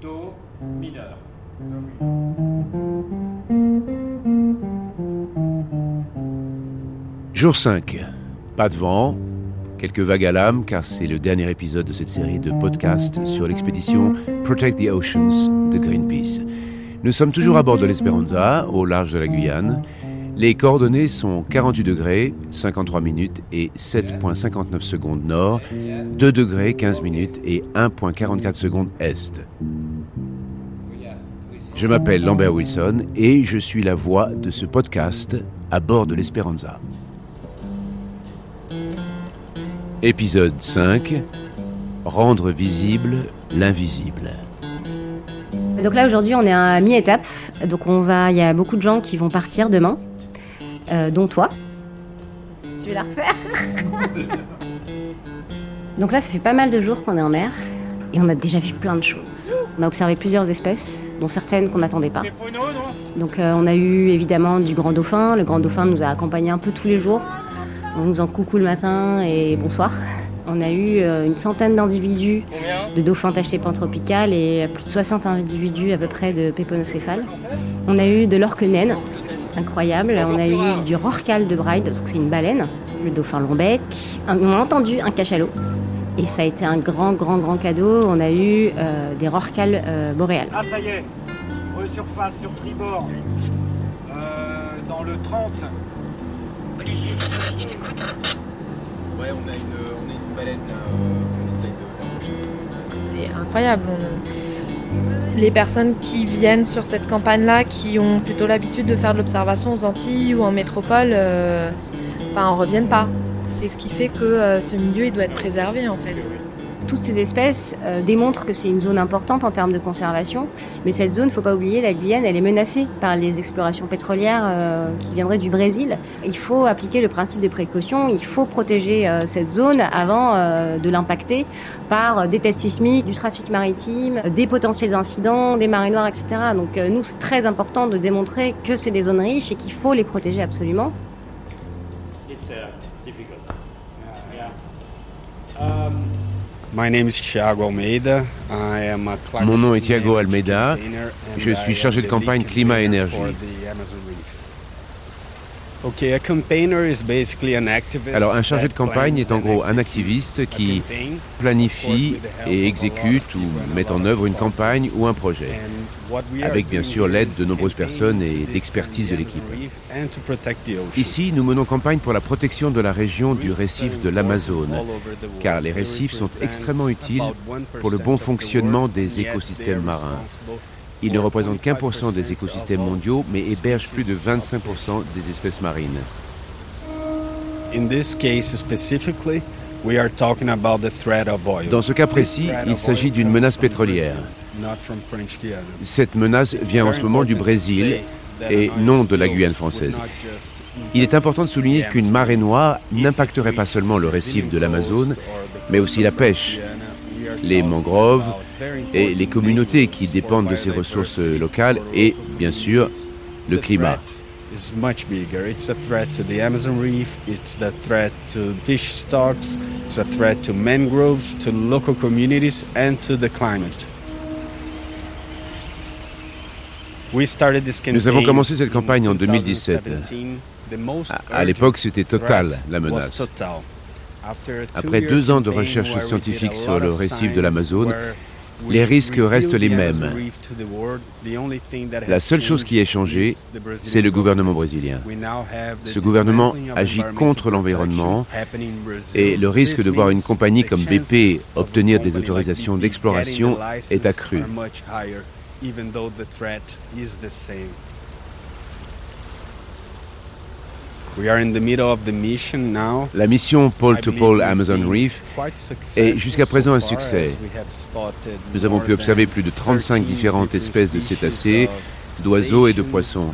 Do mineur. Jour 5. Pas de vent, quelques vagues à l'âme, car c'est le dernier épisode de cette série de podcasts sur l'expédition Protect the Oceans de Greenpeace. Nous sommes toujours à bord de l'Esperanza, au large de la Guyane. Les coordonnées sont 48 degrés, 53 minutes et 7,59 secondes nord, 2 degrés, 15 minutes et 1,44 secondes est. Je m'appelle Lambert Wilson et je suis la voix de ce podcast à bord de l'Esperanza. Épisode 5 Rendre visible l'invisible. Donc là aujourd'hui on est à mi-étape, donc on va, il y a beaucoup de gens qui vont partir demain, euh, dont toi. Je vais la refaire. donc là ça fait pas mal de jours qu'on est en mer et on a déjà vu plein de choses. On a observé plusieurs espèces, dont certaines qu'on n'attendait pas. Donc euh, on a eu évidemment du grand dauphin. Le grand dauphin nous a accompagnés un peu tous les jours. On nous en coucou le matin et bonsoir. On a eu euh, une centaine d'individus de dauphins tachetés pantropicales et plus de 60 individus à peu près de péponocéphales. On a eu de l'orque naine, incroyable. On a eu du rorqual de Bride, donc c'est une baleine, le dauphin lombec. On a entendu un cachalot. Et ça a été un grand, grand, grand cadeau. On a eu euh, des rorquals euh, boréales. Ah, ça y est. Resurface sur tribord. Euh, dans le 30. Ouais, on a une, on a une baleine euh, qu'on essaye de. C'est incroyable. On- Les personnes qui viennent sur cette campagne-là, qui ont plutôt l'habitude de faire de l'observation aux Antilles ou en métropole, euh, enfin, en reviennent pas. C'est ce qui fait que euh, ce milieu il doit être préservé en fait. Toutes ces espèces euh, démontrent que c'est une zone importante en termes de conservation. Mais cette zone, il ne faut pas oublier, la Guyane, elle est menacée par les explorations pétrolières euh, qui viendraient du Brésil. Il faut appliquer le principe de précaution. Il faut protéger cette zone avant de l'impacter par des tests sismiques, du trafic maritime, des potentiels incidents, des marées noires, etc. Donc nous, c'est très important de démontrer que c'est des zones riches et qu'il faut les protéger absolument. Mon nom est Thiago Almeida. Je suis chargé de the campagne lead Alors un chargé de campagne est en gros un activiste qui planifie et exécute ou met en œuvre une campagne ou un projet. Avec bien sûr l'aide de nombreuses personnes et d'expertise de l'équipe. Ici, nous menons campagne pour la protection de la région du récif de l'Amazone, car les récifs sont extrêmement utiles about 1% pour le bon fonctionnement des écosystèmes marins. Ils ne for représentent qu'un 25% pour cent des écosystèmes mondiaux, mais hébergent plus de 25% des espèces marines. In this case specifically, we are talking about the threat of oil. Dans ce cas précis, il s'agit d'une menace pétrolière. Cette menace vient en ce moment du Brésil et non de la Guyane française. Il est important de souligner qu'une marée noire n'impacterait pas seulement le récif de l'Amazone, mais aussi la pêche, les mangroves et les communautés qui dépendent de ces ressources locales et, bien sûr, le climat. Nous avons commencé cette campagne en in 2017. 2017. The most À- l'époque, c'était Total, la menace. Après deux ans de campaign recherche where we scientifique did a sur le récif de l'Amazone, les risques restent les mêmes. La seule chose qui a changed changé, c'est le gouvernement brésilien. Ce gouvernement agit contre l'environnement. Et le risque de voir une compagnie comme BP obtenir des autorisations d'exploration est accrue. La mission Pole I to believe Pole we've Amazon Reef est jusqu'à présent un succès. Nous avons pu observer plus de 35 13 différentes espèces de cétacés, d'oiseaux et de poissons.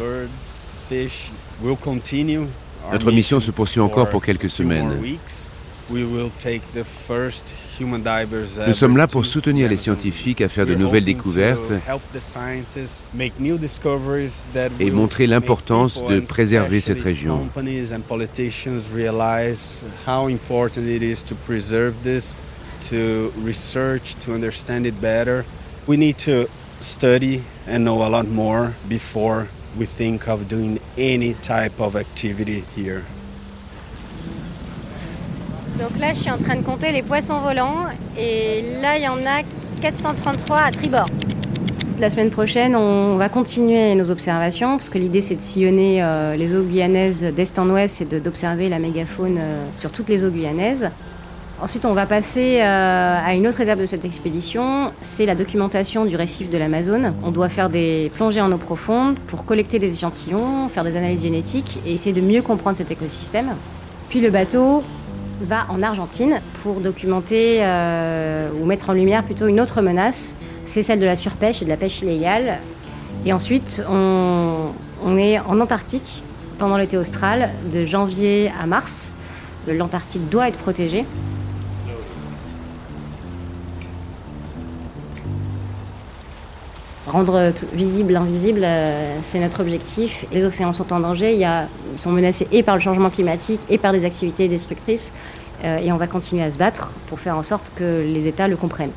Notre mission se poursuit encore pour quelques semaines. Weeks. We will take the first human divers Nous sommes là pour soutenir les scientifiques à faire de nouvelles découvertes help the scientists make new discoveries that et montrer l'importance de préserver cette région. Need to study and know a lot more before we think of doing any type of activity here. Donc là, je suis en train de compter les poissons volants et là, il y en a 433 à tribord. La semaine prochaine, on va continuer nos observations parce que l'idée c'est de sillonner euh, les eaux guyanaises d'est en ouest et d'observer la mégafaune euh, sur toutes les eaux guyanaises. Ensuite, on va passer euh, à une autre étape de cette expédition, c'est la documentation du récif de l'Amazone. On doit faire des plongées en eau profonde pour collecter des échantillons, faire des analyses génétiques et essayer de mieux comprendre cet écosystème. Puis le bateau va en Argentine pour documenter euh, ou mettre en lumière plutôt une autre menace, c'est celle de la surpêche et de la pêche illégale. Et ensuite, on, on est en Antarctique pendant l'été austral, de janvier à mars. L'Antarctique doit être protégé. Rendre visible l'invisible, euh, c'est notre objectif. Les océans sont en danger, ils sont menacés et par le changement climatique et par des activités destructrices. Euh, et on va continuer à se battre pour faire en sorte que les États le comprennent.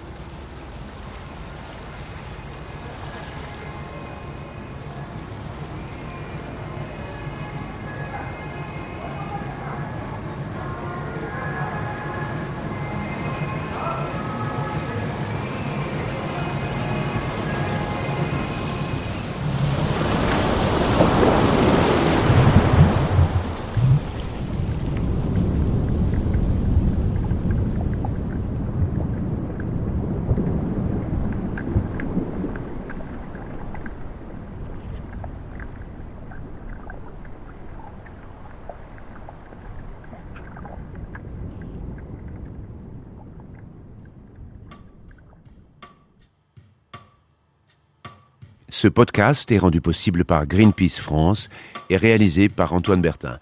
Ce podcast est rendu possible par Greenpeace France et réalisé par Antoine Bertin.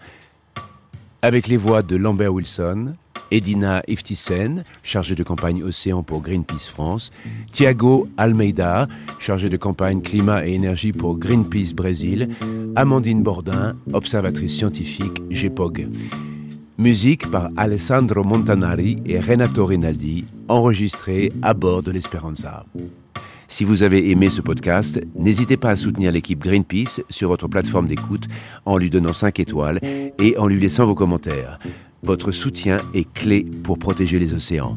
Avec les voix de Lambert Wilson, Edina Iftisen, chargée de campagne Océan pour Greenpeace France, Thiago Almeida, chargé de campagne Climat et Énergie pour Greenpeace Brésil, Amandine Bordin, observatrice scientifique GEPOG. Musique par Alessandro Montanari et Renato Rinaldi, enregistrée à bord de l'Esperanza. Si vous avez aimé ce podcast, n'hésitez pas à soutenir l'équipe Greenpeace sur votre plateforme d'écoute en lui donnant 5 étoiles et en lui laissant vos commentaires. Votre soutien est clé pour protéger les océans.